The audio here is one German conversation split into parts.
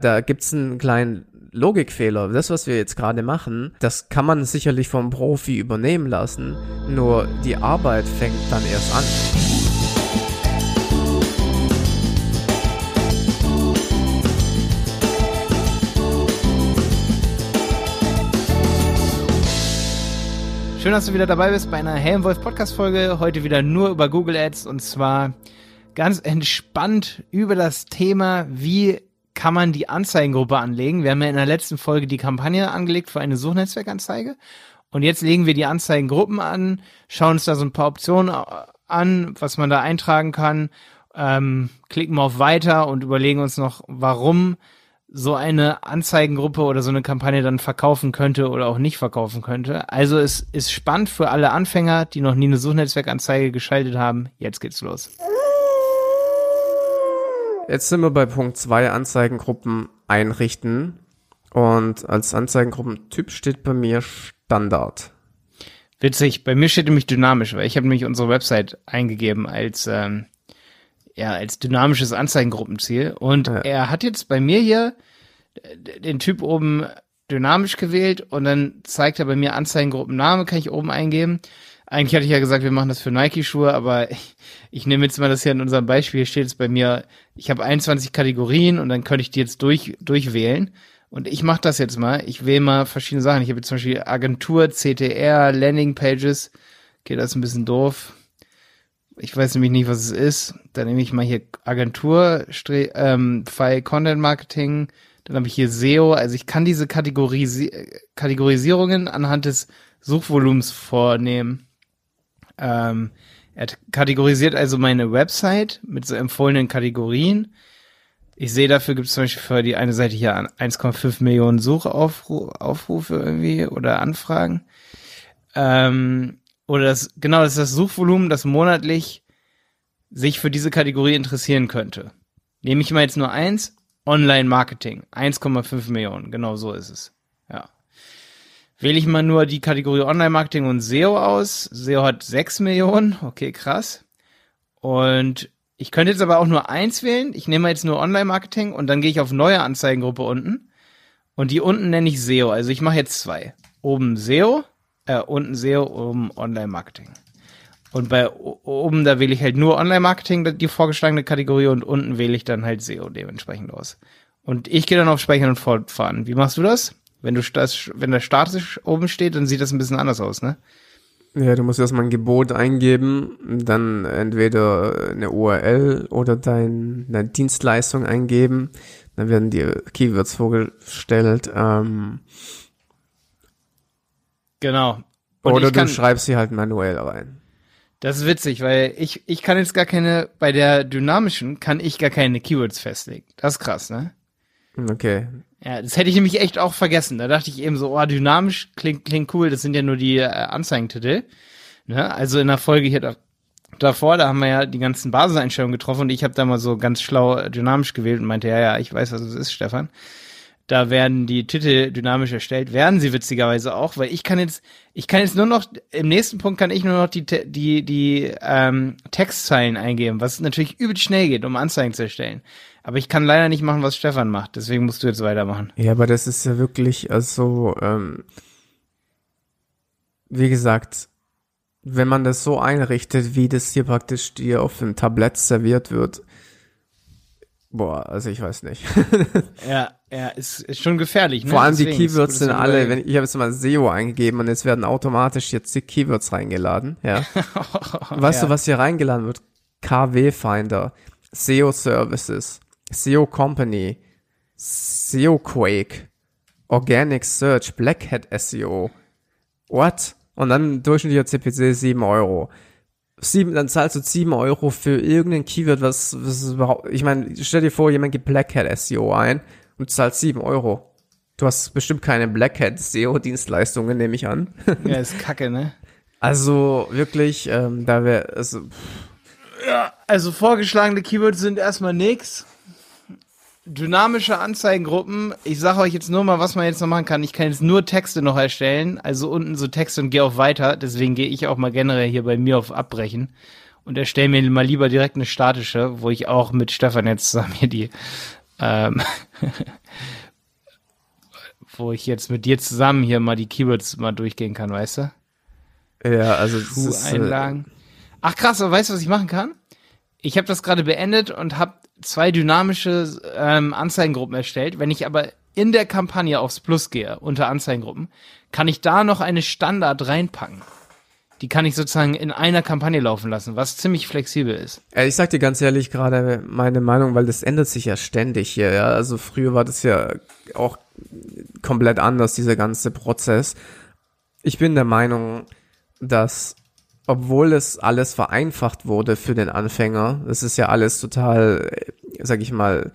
Da gibt's einen kleinen Logikfehler. Das, was wir jetzt gerade machen, das kann man sicherlich vom Profi übernehmen lassen, nur die Arbeit fängt dann erst an. Schön, dass du wieder dabei bist bei einer Helmwolf Podcast Folge. Heute wieder nur über Google Ads und zwar ganz entspannt über das Thema, wie kann man die Anzeigengruppe anlegen. Wir haben ja in der letzten Folge die Kampagne angelegt für eine Suchnetzwerkanzeige. Und jetzt legen wir die Anzeigengruppen an, schauen uns da so ein paar Optionen an, was man da eintragen kann, ähm, klicken wir auf Weiter und überlegen uns noch, warum so eine Anzeigengruppe oder so eine Kampagne dann verkaufen könnte oder auch nicht verkaufen könnte. Also es ist spannend für alle Anfänger, die noch nie eine Suchnetzwerkanzeige geschaltet haben. Jetzt geht's los. Jetzt sind wir bei Punkt 2, Anzeigengruppen einrichten. Und als Anzeigengruppentyp steht bei mir Standard. Witzig, bei mir steht nämlich dynamisch, weil ich habe nämlich unsere Website eingegeben als ähm, ja als dynamisches Anzeigengruppenziel und ja. er hat jetzt bei mir hier den Typ oben dynamisch gewählt und dann zeigt er bei mir Anzeigengruppenname, kann ich oben eingeben eigentlich hatte ich ja gesagt, wir machen das für Nike-Schuhe, aber ich, ich nehme jetzt mal das hier in unserem Beispiel, steht es bei mir, ich habe 21 Kategorien und dann könnte ich die jetzt durch, durchwählen. Und ich mache das jetzt mal. Ich wähle mal verschiedene Sachen. Ich habe jetzt zum Beispiel Agentur, CTR, Landing Pages. Okay, das ist ein bisschen doof. Ich weiß nämlich nicht, was es ist. Dann nehme ich mal hier Agentur, ähm, File Content Marketing. Dann habe ich hier SEO. Also ich kann diese Kategorisi Kategorisierungen anhand des Suchvolumens vornehmen. Ähm, er kategorisiert also meine Website mit so empfohlenen Kategorien. Ich sehe, dafür gibt es zum Beispiel für die eine Seite hier 1,5 Millionen Suchaufrufe irgendwie oder Anfragen. Ähm, oder das, genau, das ist das Suchvolumen, das monatlich sich für diese Kategorie interessieren könnte. Nehme ich mal jetzt nur eins, Online-Marketing, 1,5 Millionen, genau so ist es. Ja. Wähle ich mal nur die Kategorie Online-Marketing und SEO aus. SEO hat 6 Millionen. Okay, krass. Und ich könnte jetzt aber auch nur eins wählen. Ich nehme jetzt nur Online-Marketing und dann gehe ich auf neue Anzeigengruppe unten. Und die unten nenne ich SEO. Also ich mache jetzt zwei. Oben SEO, äh, unten SEO, oben Online-Marketing. Und bei oben, da wähle ich halt nur Online-Marketing, die vorgeschlagene Kategorie, und unten wähle ich dann halt SEO dementsprechend aus. Und ich gehe dann auf Speichern und Fortfahren. Wie machst du das? Wenn du das, wenn der statisch oben steht, dann sieht das ein bisschen anders aus, ne? Ja, du musst erstmal ein Gebot eingeben, dann entweder eine URL oder dein, deine Dienstleistung eingeben. Dann werden dir Keywords vorgestellt. Ähm, genau. Und oder du schreibst sie halt manuell rein. Das ist witzig, weil ich, ich kann jetzt gar keine, bei der dynamischen kann ich gar keine Keywords festlegen. Das ist krass, ne? Okay. Ja, das hätte ich nämlich echt auch vergessen. Da dachte ich eben so, oh, dynamisch klingt, klingt cool, das sind ja nur die äh, Anzeigentitel. Ne? Also in der Folge hier da, davor, da haben wir ja die ganzen Basiseinstellungen getroffen und ich habe da mal so ganz schlau äh, dynamisch gewählt und meinte, ja, ja, ich weiß, was es ist, Stefan. Da werden die Titel dynamisch erstellt, werden sie witzigerweise auch, weil ich kann jetzt, ich kann jetzt nur noch, im nächsten Punkt kann ich nur noch die, die, die ähm, Textzeilen eingeben, was natürlich übel schnell geht, um Anzeigen zu erstellen. Aber ich kann leider nicht machen, was Stefan macht. Deswegen musst du jetzt weitermachen. Ja, aber das ist ja wirklich, also, ähm, wie gesagt, wenn man das so einrichtet, wie das hier praktisch dir auf dem Tablett serviert wird, boah, also ich weiß nicht. ja, ja, ist, ist schon gefährlich. Ne? Vor allem Deswegen die Keywords sind alle, wenn ich, habe jetzt mal SEO eingegeben und jetzt werden automatisch jetzt die Keywords reingeladen, ja. weißt ja. du, was hier reingeladen wird? KW Finder, SEO Services, SEO Company, SEO Quake, Organic Search, Black Hat SEO. What? Und dann durchschnittlicher CPC 7 Euro. Sieben, dann zahlst du 7 Euro für irgendein Keyword, was, was überhaupt, ich meine, stell dir vor, jemand gibt Black Hat SEO ein und zahlst 7 Euro. Du hast bestimmt keine Black Hat SEO Dienstleistungen, nehme ich an. Ja, ist kacke, ne? Also wirklich, ähm, da wäre, also, ja, also vorgeschlagene Keywords sind erstmal nix dynamische Anzeigengruppen. Ich sage euch jetzt nur mal, was man jetzt noch machen kann. Ich kann jetzt nur Texte noch erstellen, also unten so Texte und gehe auf weiter. Deswegen gehe ich auch mal generell hier bei mir auf Abbrechen und erstelle mir mal lieber direkt eine statische, wo ich auch mit Stefan jetzt zusammen hier die ähm, wo ich jetzt mit dir zusammen hier mal die Keywords mal durchgehen kann, weißt du? Ja, also Schuheinlagen. Äh, Ach krass, aber weißt du, was ich machen kann? Ich habe das gerade beendet und habe zwei dynamische ähm, Anzeigengruppen erstellt. Wenn ich aber in der Kampagne aufs Plus gehe, unter Anzeigengruppen, kann ich da noch eine Standard reinpacken. Die kann ich sozusagen in einer Kampagne laufen lassen, was ziemlich flexibel ist. Ich sag dir ganz ehrlich gerade meine Meinung, weil das ändert sich ja ständig hier. Ja? Also früher war das ja auch komplett anders, dieser ganze Prozess. Ich bin der Meinung, dass obwohl es alles vereinfacht wurde für den Anfänger, das ist ja alles total, sag ich mal,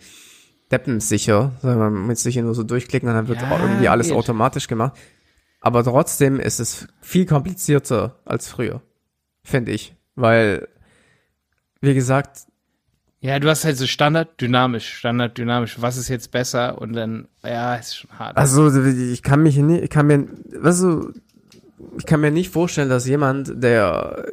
deppensicher, wir mit sich nur so durchklicken und dann wird ja, irgendwie alles geht. automatisch gemacht. Aber trotzdem ist es viel komplizierter als früher, finde ich, weil, wie gesagt, ja, du hast halt so Standard, dynamisch, Standard, dynamisch. Was ist jetzt besser? Und dann, ja, ist schon hart. Also, ich kann mich nicht, ich kann mir, weißt du, ich kann mir nicht vorstellen, dass jemand, der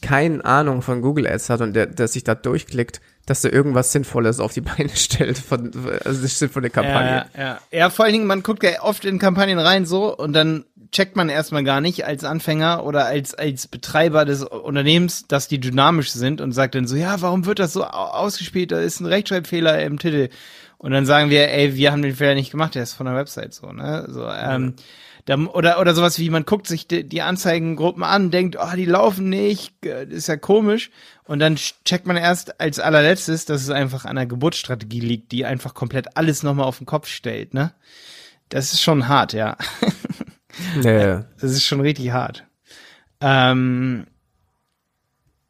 keine Ahnung von Google Ads hat und der, der sich da durchklickt, dass er irgendwas Sinnvolles auf die Beine stellt, von, also das sinnvolle Kampagne. Ja, ja. ja, vor allen Dingen, man guckt ja oft in Kampagnen rein so und dann checkt man erstmal gar nicht als Anfänger oder als, als Betreiber des Unternehmens, dass die dynamisch sind und sagt dann so, ja, warum wird das so ausgespielt? Da ist ein Rechtschreibfehler im Titel. Und dann sagen wir, ey, wir haben den Fehler nicht gemacht, der ist von der Website so, ne? So, ähm, da, oder, oder sowas wie, man guckt sich die, die Anzeigengruppen an, denkt, oh, die laufen nicht, äh, ist ja komisch. Und dann checkt man erst als allerletztes, dass es einfach an der Geburtsstrategie liegt, die einfach komplett alles nochmal auf den Kopf stellt, ne? Das ist schon hart, ja. Ja. Das ist schon richtig hart. Ähm,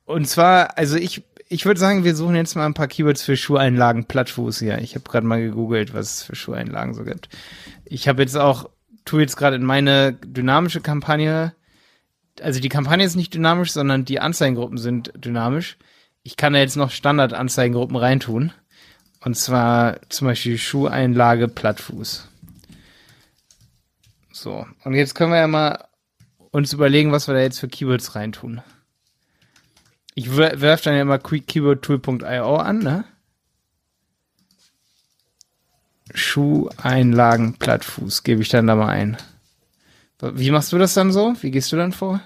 und zwar, also ich, ich würde sagen, wir suchen jetzt mal ein paar Keywords für Schuheinlagen Plattfuß hier. Ich habe gerade mal gegoogelt, was es für Schuheinlagen so gibt. Ich habe jetzt auch tue jetzt gerade in meine dynamische Kampagne, also die Kampagne ist nicht dynamisch, sondern die Anzeigengruppen sind dynamisch. Ich kann da jetzt noch Standard-Anzeigengruppen reintun. Und zwar zum Beispiel Schuheinlage Plattfuß. So, und jetzt können wir ja mal uns überlegen, was wir da jetzt für Keywords reintun. Ich werfe dann ja mal keywordtool.io an, ne? Schuheinlagen Plattfuß gebe ich dann da mal ein. Wie machst du das dann so? Wie gehst du dann vor?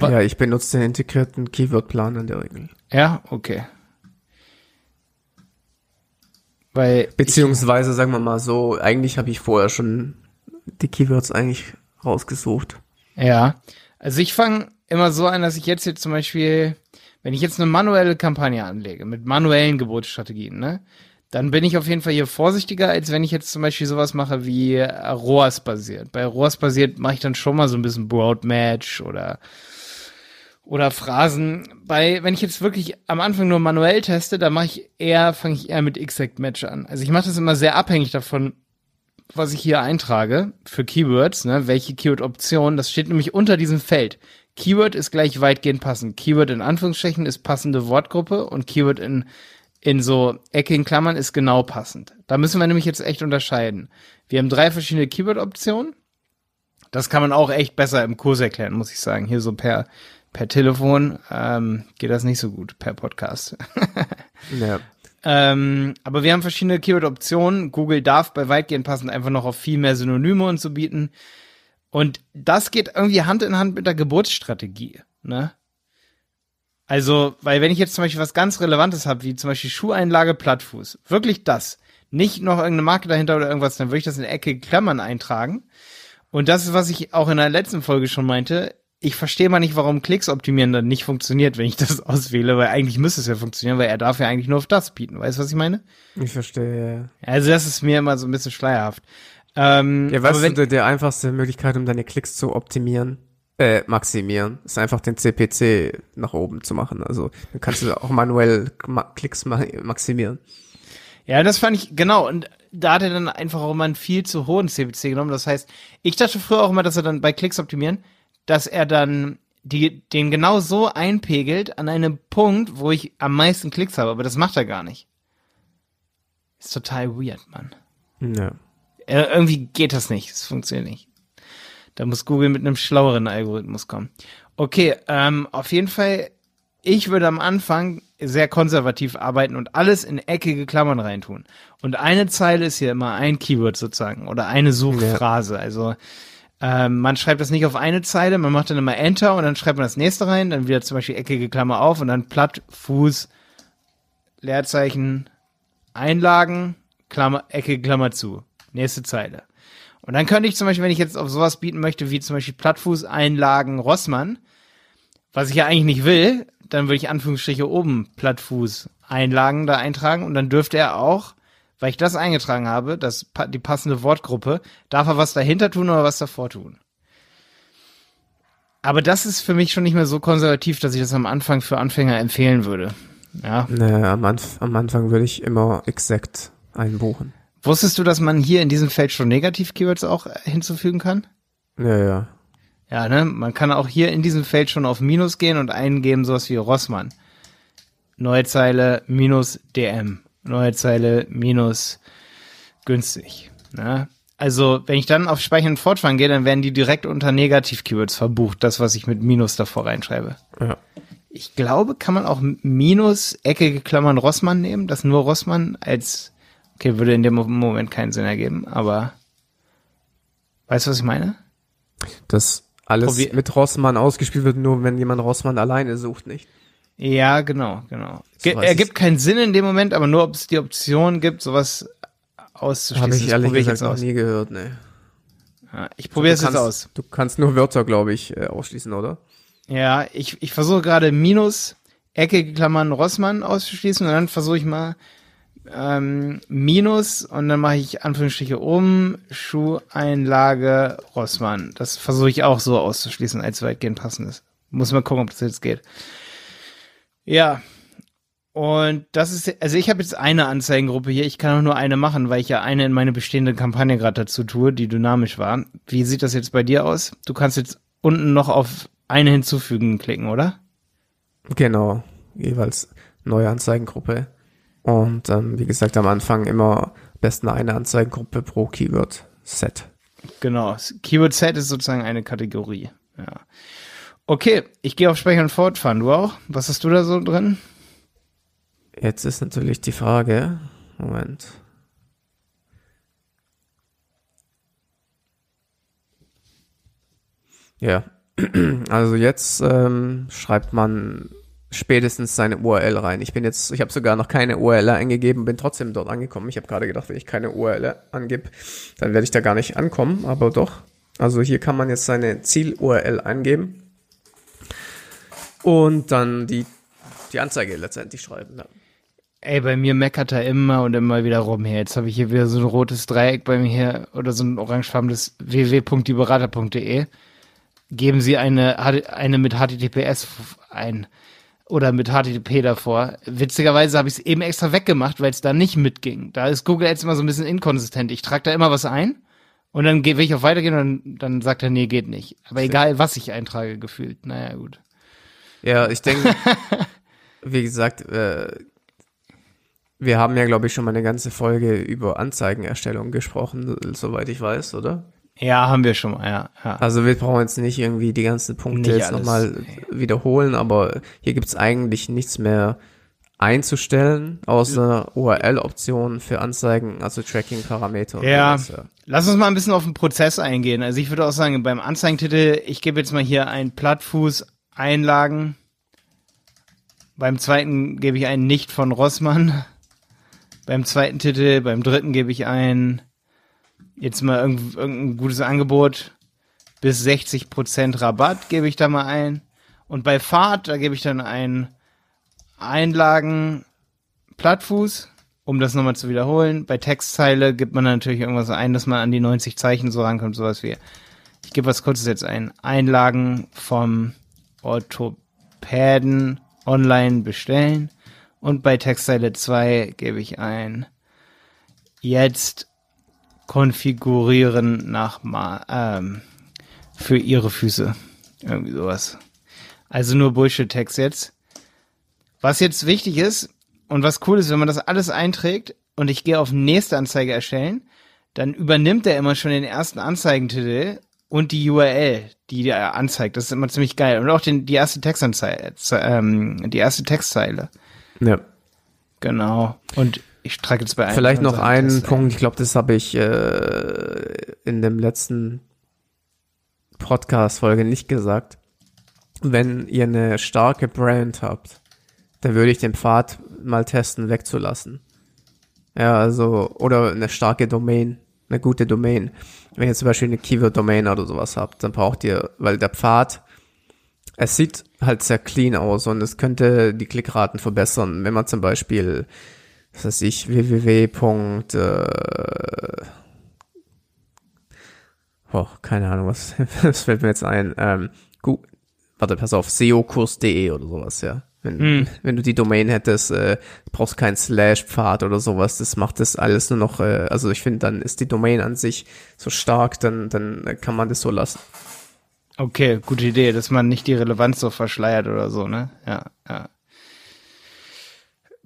Ja, ich benutze den integrierten Keyword-Plan in der Regel. Ja, okay. Weil Beziehungsweise, sagen wir mal so, eigentlich habe ich vorher schon die Keywords eigentlich rausgesucht. Ja, also ich fange immer so an, dass ich jetzt hier zum Beispiel, wenn ich jetzt eine manuelle Kampagne anlege, mit manuellen Geburtsstrategien, ne, dann bin ich auf jeden Fall hier vorsichtiger, als wenn ich jetzt zum Beispiel sowas mache wie ROAS basiert. Bei ROAS basiert mache ich dann schon mal so ein bisschen Broad Match oder oder Phrasen. Bei, wenn ich jetzt wirklich am Anfang nur manuell teste, dann mache ich eher, fange ich eher mit Exact Match an. Also ich mache das immer sehr abhängig davon, was ich hier eintrage für Keywords, ne, welche Keyword-Option, das steht nämlich unter diesem Feld. Keyword ist gleich weitgehend passend. Keyword in Anführungsstrichen ist passende Wortgruppe und Keyword in in so eckigen Klammern ist genau passend. Da müssen wir nämlich jetzt echt unterscheiden. Wir haben drei verschiedene Keyword-Optionen. Das kann man auch echt besser im Kurs erklären, muss ich sagen. Hier so per, per Telefon ähm, geht das nicht so gut, per Podcast. ja. ähm, aber wir haben verschiedene Keyword-Optionen. Google darf bei weitgehend passend einfach noch auf viel mehr Synonyme und so bieten. Und das geht irgendwie Hand in Hand mit der Geburtsstrategie. Ne? Also, weil wenn ich jetzt zum Beispiel was ganz Relevantes habe, wie zum Beispiel Schuheinlage Plattfuß, wirklich das, nicht noch irgendeine Marke dahinter oder irgendwas, dann würde ich das in Ecke Klammern eintragen. Und das ist, was ich auch in der letzten Folge schon meinte. Ich verstehe mal nicht, warum Klicks optimieren dann nicht funktioniert, wenn ich das auswähle, weil eigentlich müsste es ja funktionieren, weil er darf ja eigentlich nur auf das bieten. Weißt du, was ich meine? Ich verstehe, ja. Also das ist mir immer so ein bisschen schleierhaft. Ähm, ja, weißt du, die einfachste Möglichkeit, um deine Klicks zu optimieren, äh, maximieren. Ist einfach den CPC nach oben zu machen. Also dann kannst du auch manuell ma Klicks ma maximieren. Ja, das fand ich, genau. Und da hat er dann einfach auch immer einen viel zu hohen CPC genommen. Das heißt, ich dachte früher auch immer, dass er dann bei Klicks optimieren, dass er dann die, den genau so einpegelt an einem Punkt, wo ich am meisten Klicks habe. Aber das macht er gar nicht. Ist total weird, Mann. Ja. Äh, irgendwie geht das nicht. Es funktioniert nicht. Da muss Google mit einem schlaueren Algorithmus kommen. Okay, ähm, auf jeden Fall, ich würde am Anfang sehr konservativ arbeiten und alles in eckige Klammern reintun. Und eine Zeile ist hier immer ein Keyword sozusagen oder eine Suchphrase. Ja. Also ähm, man schreibt das nicht auf eine Zeile, man macht dann immer Enter und dann schreibt man das nächste rein, dann wieder zum Beispiel eckige Klammer auf und dann Platt, Fuß, Leerzeichen, Einlagen, Klammer, eckige Klammer zu. Nächste Zeile. Und dann könnte ich zum Beispiel, wenn ich jetzt auf sowas bieten möchte, wie zum Beispiel Plattfuß, Einlagen, Rossmann, was ich ja eigentlich nicht will, dann würde ich Anführungsstriche oben Plattfuß, Einlagen da eintragen und dann dürfte er auch weil ich das eingetragen habe, das, die passende Wortgruppe, darf er was dahinter tun oder was davor tun. Aber das ist für mich schon nicht mehr so konservativ, dass ich das am Anfang für Anfänger empfehlen würde. Ja. Naja, am, Anf am Anfang würde ich immer exakt einbuchen. Wusstest du, dass man hier in diesem Feld schon Negativ-Keywords auch hinzufügen kann? Ja, ja. Ja, ne? Man kann auch hier in diesem Feld schon auf Minus gehen und eingeben sowas wie Rossmann. Neue Zeile minus DM neue Zeile minus günstig. Ne? Also, wenn ich dann auf Speichern und Fortfahren gehe, dann werden die direkt unter Negativ-Keywords verbucht, das, was ich mit Minus davor reinschreibe. Ja. Ich glaube, kann man auch Minus, eckige Klammern Rossmann nehmen, das nur Rossmann als, okay, würde in dem Moment keinen Sinn ergeben, aber weißt du, was ich meine? Das alles Probier mit Rossmann ausgespielt wird, nur wenn jemand Rossmann alleine sucht, nicht? Ja, genau, genau. Ge ergibt keinen Sinn in dem Moment, aber nur, ob es die Option gibt, sowas auszuschließen. Habe ich ehrlich gesagt noch nie gehört, ne. Ja, ich probiere es jetzt aus. Du kannst nur Wörter, glaube ich, äh, ausschließen, oder? Ja, ich, ich versuche gerade Minus, Ecke, Klammern, Rossmann auszuschließen und dann versuche ich mal ähm, Minus und dann mache ich Anführungsstriche um, Schuheinlage, Rossmann. Das versuche ich auch so auszuschließen, als weitgehend passendes. Muss mal gucken, ob das jetzt geht. Ja. Und das ist, also ich habe jetzt eine Anzeigengruppe hier. Ich kann auch nur eine machen, weil ich ja eine in meine bestehende Kampagne gerade dazu tue, die dynamisch war. Wie sieht das jetzt bei dir aus? Du kannst jetzt unten noch auf eine hinzufügen klicken, oder? Genau, jeweils neue Anzeigengruppe. Und ähm, wie gesagt, am Anfang immer besten eine Anzeigengruppe pro Keyword-Set. Genau, Keyword-Set ist sozusagen eine Kategorie. Ja. Okay, ich gehe auf Speichern und Fortfahren. Du auch? Was hast du da so drin? Jetzt ist natürlich die Frage. Moment. Ja, also jetzt ähm, schreibt man spätestens seine URL rein. Ich bin jetzt, ich habe sogar noch keine URL eingegeben, bin trotzdem dort angekommen. Ich habe gerade gedacht, wenn ich keine URL angebe, dann werde ich da gar nicht ankommen, aber doch. Also hier kann man jetzt seine Ziel-URL eingeben und dann die, die Anzeige letztendlich schreiben. Ja. Ey, bei mir meckert er immer und immer wieder rum hier. Jetzt habe ich hier wieder so ein rotes Dreieck bei mir hier oder so ein orangefarbenes www.dieberater.de. Geben Sie eine, eine mit HTTPS ein oder mit HTTP davor. Witzigerweise habe ich es eben extra weggemacht, weil es da nicht mitging. Da ist Google jetzt immer so ein bisschen inkonsistent. Ich trage da immer was ein und dann will ich auf Weitergehen und dann sagt er, nee, geht nicht. Aber egal, was ich eintrage, gefühlt. Naja, gut. Ja, ich denke, wie gesagt, äh, wir haben ja, glaube ich, schon mal eine ganze Folge über Anzeigenerstellung gesprochen, soweit ich weiß, oder? Ja, haben wir schon mal, ja. ja. Also wir brauchen jetzt nicht irgendwie die ganzen Punkte nicht jetzt nochmal wiederholen, aber hier gibt's eigentlich nichts mehr einzustellen, außer URL-Optionen für Anzeigen, also Tracking-Parameter. Ja. ja. Lass uns mal ein bisschen auf den Prozess eingehen. Also ich würde auch sagen, beim Anzeigentitel, ich gebe jetzt mal hier ein Plattfuß Einlagen. Beim zweiten gebe ich einen nicht von Rossmann. Beim zweiten Titel, beim dritten gebe ich ein, jetzt mal irgendein, gutes Angebot. Bis 60% Rabatt gebe ich da mal ein. Und bei Fahrt, da gebe ich dann ein Einlagen Plattfuß, um das nochmal zu wiederholen. Bei Textzeile gibt man natürlich irgendwas ein, dass man an die 90 Zeichen so rankommt, sowas wie, ich gebe was kurzes jetzt ein, Einlagen vom Orthopäden online bestellen. Und bei Textzeile 2 gebe ich ein jetzt konfigurieren nach mal ähm, für ihre Füße. Irgendwie sowas. Also nur Bullshit-Text jetzt. Was jetzt wichtig ist und was cool ist, wenn man das alles einträgt und ich gehe auf nächste Anzeige erstellen, dann übernimmt er immer schon den ersten Anzeigentitel und die URL, die er anzeigt. Das ist immer ziemlich geil. Und auch den, die erste Textanzeige, ähm, die erste Textzeile. Ja. Genau. Und ich trage jetzt bei einem. Vielleicht noch einen Punkt, ich glaube, das habe ich äh, in dem letzten Podcast-Folge nicht gesagt. Wenn ihr eine starke Brand habt, dann würde ich den Pfad mal testen, wegzulassen. Ja, also, oder eine starke Domain, eine gute Domain. Wenn ihr zum Beispiel eine Keyword-Domain oder sowas habt, dann braucht ihr, weil der Pfad, es sieht halt sehr clean aus und es könnte die Klickraten verbessern, wenn man zum Beispiel, was weiß ich, www. Äh, oh, keine Ahnung, was, was fällt mir jetzt ein, ähm, gut, warte, pass auf, seokurs.de oder sowas, ja. Wenn, hm. wenn du die Domain hättest, äh, brauchst keinen Slash-Pfad oder sowas. Das macht das alles nur noch, äh, also ich finde, dann ist die Domain an sich so stark, dann, dann kann man das so lassen. Okay, gute Idee, dass man nicht die Relevanz so verschleiert oder so, ne? Ja, ja.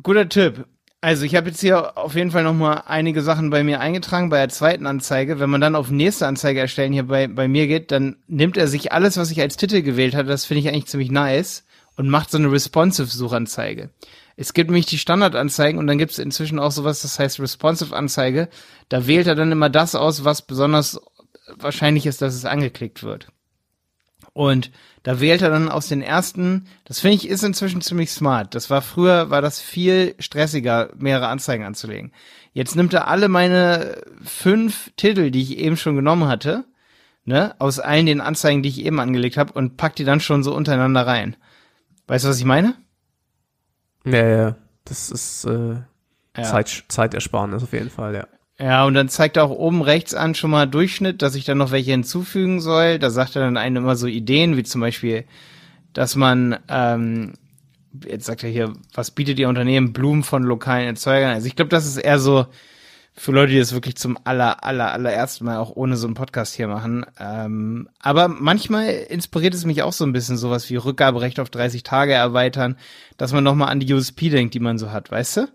Guter Tipp. Also ich habe jetzt hier auf jeden Fall nochmal einige Sachen bei mir eingetragen bei der zweiten Anzeige. Wenn man dann auf nächste Anzeige erstellen hier bei, bei mir geht, dann nimmt er sich alles, was ich als Titel gewählt hatte. Das finde ich eigentlich ziemlich nice und macht so eine responsive Suchanzeige. Es gibt nämlich die Standardanzeigen und dann gibt es inzwischen auch sowas, das heißt responsive Anzeige. Da wählt er dann immer das aus, was besonders wahrscheinlich ist, dass es angeklickt wird. Und da wählt er dann aus den ersten, das finde ich ist inzwischen ziemlich smart. Das war früher, war das viel stressiger, mehrere Anzeigen anzulegen. Jetzt nimmt er alle meine fünf Titel, die ich eben schon genommen hatte, ne, aus allen den Anzeigen, die ich eben angelegt habe und packt die dann schon so untereinander rein. Weißt du, was ich meine? Ja, ja. Das ist äh, ja. Zeit, Zeitersparnis auf jeden Fall, ja. Ja, und dann zeigt er auch oben rechts an schon mal Durchschnitt, dass ich dann noch welche hinzufügen soll. Da sagt er dann einem immer so Ideen, wie zum Beispiel, dass man, ähm, jetzt sagt er hier, was bietet ihr Unternehmen? Blumen von lokalen Erzeugern. Also ich glaube, das ist eher so, für Leute, die das wirklich zum aller, aller, allerersten Mal auch ohne so einen Podcast hier machen. Ähm, aber manchmal inspiriert es mich auch so ein bisschen sowas wie Rückgaberecht auf 30 Tage erweitern, dass man nochmal an die USP denkt, die man so hat, weißt du?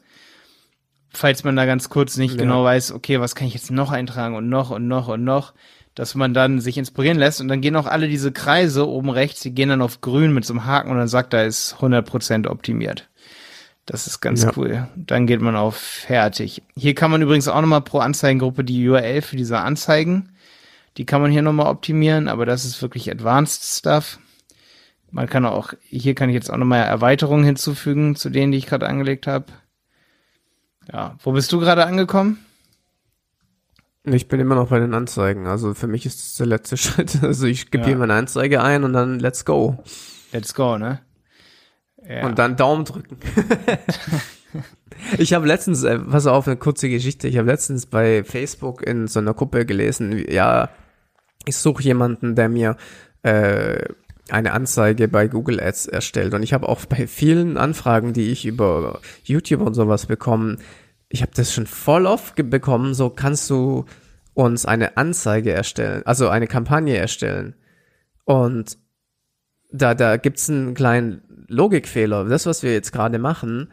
Falls man da ganz kurz nicht ja. genau weiß, okay, was kann ich jetzt noch eintragen und noch und noch und noch, dass man dann sich inspirieren lässt und dann gehen auch alle diese Kreise oben rechts, die gehen dann auf grün mit so einem Haken und dann sagt, da ist 100% optimiert. Das ist ganz ja. cool. Dann geht man auf fertig. Hier kann man übrigens auch nochmal pro Anzeigengruppe die URL für diese Anzeigen. Die kann man hier nochmal optimieren, aber das ist wirklich Advanced Stuff. Man kann auch, hier kann ich jetzt auch nochmal Erweiterungen hinzufügen zu denen, die ich gerade angelegt habe. Ja, wo bist du gerade angekommen? Ich bin immer noch bei den Anzeigen. Also für mich ist das der letzte Schritt. Also ich gebe ja. hier meine Anzeige ein und dann let's go. Let's go, ne? Ja. Und dann Daumen drücken. ich habe letztens, äh, pass auf, eine kurze Geschichte. Ich habe letztens bei Facebook in so einer Gruppe gelesen, ja, ich suche jemanden, der mir äh, eine Anzeige bei Google Ads erstellt. Und ich habe auch bei vielen Anfragen, die ich über YouTube und sowas bekomme, ich habe das schon voll oft bekommen, so kannst du uns eine Anzeige erstellen, also eine Kampagne erstellen. Und da, da gibt's einen kleinen Logikfehler. Das, was wir jetzt gerade machen,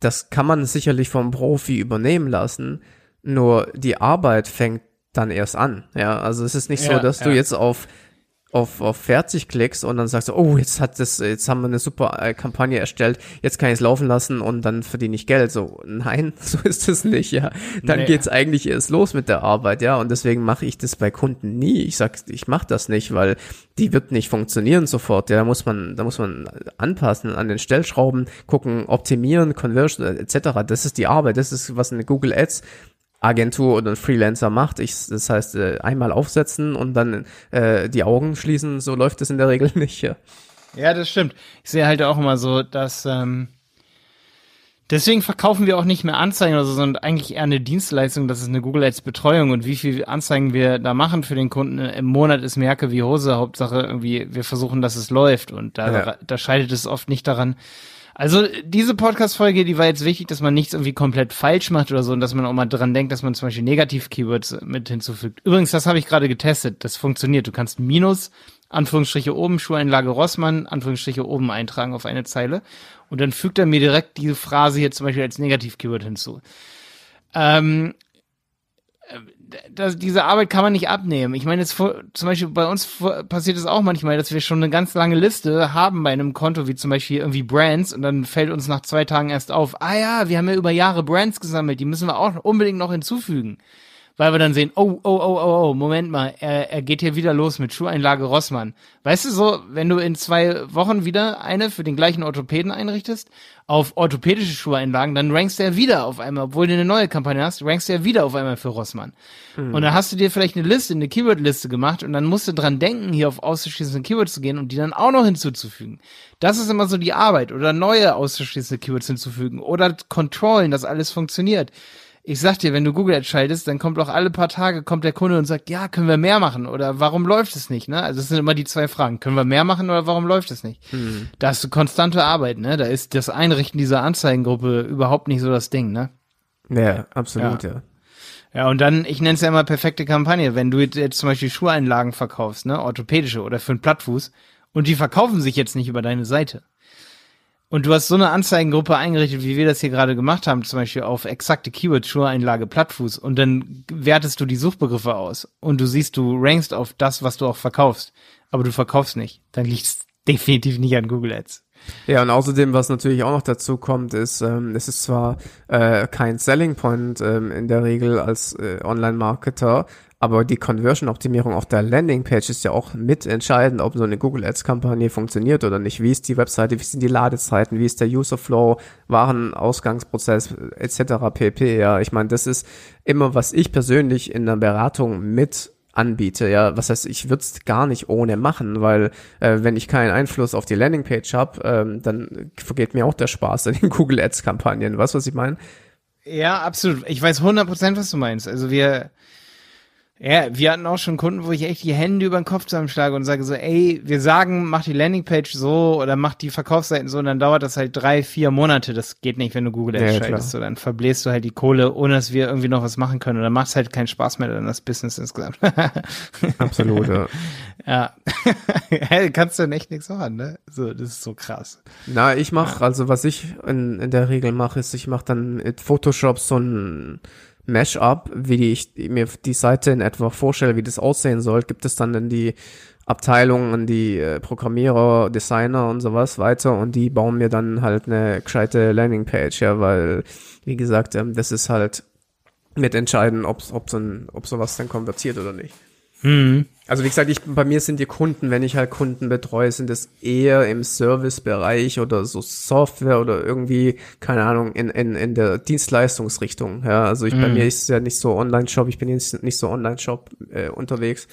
das kann man sicherlich vom Profi übernehmen lassen. Nur die Arbeit fängt dann erst an. Ja, also es ist nicht ja, so, dass ja. du jetzt auf auf, auf fertig klickst und dann sagst du, oh, jetzt hat das, jetzt haben wir eine super äh, Kampagne erstellt, jetzt kann ich es laufen lassen und dann verdiene ich Geld. So, nein, so ist es nicht, ja. Dann nee. geht's eigentlich erst los mit der Arbeit, ja. Und deswegen mache ich das bei Kunden nie. Ich sag, ich mache das nicht, weil die wird nicht funktionieren sofort. Ja, da muss man, da muss man anpassen an den Stellschrauben, gucken, optimieren, Conversion etc. Das ist die Arbeit. Das ist was eine Google Ads Agentur oder ein Freelancer macht. Ich, das heißt, äh, einmal aufsetzen und dann äh, die Augen schließen, so läuft es in der Regel nicht. Ja, ja das stimmt. Ich sehe halt auch immer so, dass ähm, deswegen verkaufen wir auch nicht mehr Anzeigen oder so, sondern eigentlich eher eine Dienstleistung, das ist eine Google Ads Betreuung und wie viel Anzeigen wir da machen für den Kunden im Monat ist Merke wie Hose. Hauptsache irgendwie, wir versuchen, dass es läuft und da, ja. da scheidet es oft nicht daran, also diese Podcast-Folge, die war jetzt wichtig, dass man nichts irgendwie komplett falsch macht oder so und dass man auch mal dran denkt, dass man zum Beispiel Negativ-Keywords mit hinzufügt. Übrigens, das habe ich gerade getestet. Das funktioniert. Du kannst Minus, Anführungsstriche oben, Schuheinlage Rossmann, Anführungsstriche oben eintragen auf eine Zeile. Und dann fügt er mir direkt diese Phrase hier zum Beispiel als Negativ-Keyword hinzu. Ähm, das, diese Arbeit kann man nicht abnehmen. Ich meine, jetzt zum Beispiel bei uns passiert es auch manchmal, dass wir schon eine ganz lange Liste haben bei einem Konto, wie zum Beispiel irgendwie Brands, und dann fällt uns nach zwei Tagen erst auf, ah ja, wir haben ja über Jahre Brands gesammelt, die müssen wir auch unbedingt noch hinzufügen weil wir dann sehen, oh, oh, oh, oh, oh, Moment mal, er, er geht hier wieder los mit Schuheinlage Rossmann. Weißt du so, wenn du in zwei Wochen wieder eine für den gleichen Orthopäden einrichtest, auf orthopädische Schuheinlagen, dann rankst du ja wieder auf einmal, obwohl du eine neue Kampagne hast, rankst du ja wieder auf einmal für Rossmann. Mhm. Und dann hast du dir vielleicht eine Liste, eine Keyword-Liste gemacht und dann musst du dran denken, hier auf auszuschließende Keywords zu gehen und die dann auch noch hinzuzufügen. Das ist immer so die Arbeit oder neue auszuschließende Keywords hinzufügen oder controllen, dass alles funktioniert ich sag dir, wenn du Google Ads schaltest, dann kommt auch alle paar Tage kommt der Kunde und sagt, ja, können wir mehr machen oder warum läuft es nicht, ne? Also es sind immer die zwei Fragen. Können wir mehr machen oder warum läuft es nicht? Mhm. Da hast du konstante Arbeit, ne? Da ist das Einrichten dieser Anzeigengruppe überhaupt nicht so das Ding, ne? Ja, absolut, ja. ja. Ja, und dann, ich nenne es ja immer perfekte Kampagne. Wenn du jetzt zum Beispiel Schuheinlagen verkaufst, ne, orthopädische oder für einen Plattfuß, und die verkaufen sich jetzt nicht über deine Seite, und du hast so eine Anzeigengruppe eingerichtet, wie wir das hier gerade gemacht haben, zum Beispiel auf exakte Keywords, Schuheinlage, Plattfuß, und dann wertest du die Suchbegriffe aus und du siehst, du rankst auf das, was du auch verkaufst, aber du verkaufst nicht. Dann liegt es definitiv nicht an Google Ads. Ja, und außerdem, was natürlich auch noch dazu kommt, ist, ähm, es ist zwar äh, kein Selling Point ähm, in der Regel als äh, Online-Marketer, aber die Conversion-Optimierung auf der Landingpage ist ja auch mitentscheidend, ob so eine Google Ads-Kampagne funktioniert oder nicht. Wie ist die Webseite, wie sind die Ladezeiten, wie ist der User-Flow, Warenausgangsprozess etc. pp. Ja, ich meine, das ist immer, was ich persönlich in der Beratung mit anbiete. Ja, was heißt, ich würde es gar nicht ohne machen, weil äh, wenn ich keinen Einfluss auf die Landingpage habe, ähm, dann vergeht mir auch der Spaß an den Google Ads Kampagnen. Weißt du, was ich meine? Ja, absolut. Ich weiß 100%, was du meinst. Also wir ja, wir hatten auch schon Kunden, wo ich echt die Hände über den Kopf zusammenschlage und sage so, ey, wir sagen, mach die Landingpage so oder mach die Verkaufsseiten so und dann dauert das halt drei, vier Monate. Das geht nicht, wenn du Google Ads ja, schaltest. So, dann verbläst du halt die Kohle, ohne dass wir irgendwie noch was machen können. Und dann macht es halt keinen Spaß mehr, dann das Business insgesamt. Absolut, ja. ja. hey, kannst du dann echt nichts machen, ne? So, das ist so krass. Na, ich mach, ja. also was ich in, in der Regel mache, ist, ich mache dann mit Photoshop so ein Mashup, wie ich mir die Seite in etwa vorstelle, wie das aussehen soll, gibt es dann in die Abteilungen, die äh, Programmierer, Designer und sowas weiter und die bauen mir dann halt eine gescheite Landingpage, ja, weil, wie gesagt, ähm, das ist halt mit entscheiden, ob, ob, so ein, ob sowas dann konvertiert oder nicht. Mhm. Also wie gesagt, ich, bei mir sind die Kunden, wenn ich halt Kunden betreue, sind es eher im Servicebereich oder so Software oder irgendwie, keine Ahnung, in, in, in der Dienstleistungsrichtung. Ja, also ich, mhm. bei mir ist es ja nicht so Online-Shop, ich bin jetzt nicht so Online-Shop äh, unterwegs.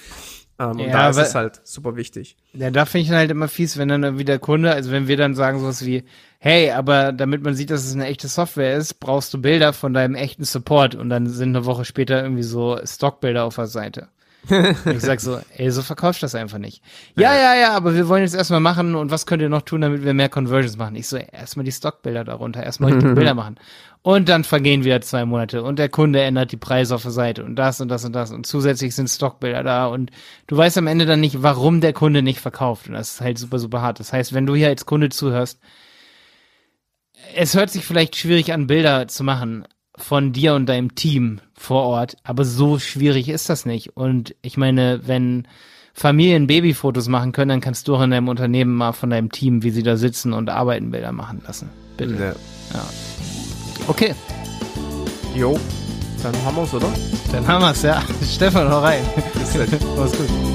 Ähm, und ja, da ist es halt super wichtig. Ja, da finde ich dann halt immer fies, wenn dann wieder Kunde, also wenn wir dann sagen sowas wie, hey, aber damit man sieht, dass es eine echte Software ist, brauchst du Bilder von deinem echten Support und dann sind eine Woche später irgendwie so Stockbilder auf der Seite ich sag so, ey, so verkaufst du das einfach nicht. Ja, ja, ja, aber wir wollen jetzt erstmal machen und was könnt ihr noch tun, damit wir mehr Conversions machen? Ich so, erstmal die Stockbilder darunter, erstmal die Bilder machen. Und dann vergehen wieder zwei Monate und der Kunde ändert die Preise auf der Seite und das und das und das und zusätzlich sind Stockbilder da und du weißt am Ende dann nicht, warum der Kunde nicht verkauft und das ist halt super, super hart. Das heißt, wenn du hier als Kunde zuhörst, es hört sich vielleicht schwierig an, Bilder zu machen, von dir und deinem Team vor Ort, aber so schwierig ist das nicht. Und ich meine, wenn Familien Babyfotos machen können, dann kannst du auch in deinem Unternehmen mal von deinem Team, wie sie da sitzen und arbeiten, Bilder machen lassen. Bitte. Ja. ja. Okay. Jo, dann haben wir's, oder? Dann haben wir's, ja. Stefan, hau rein. Mach's gut.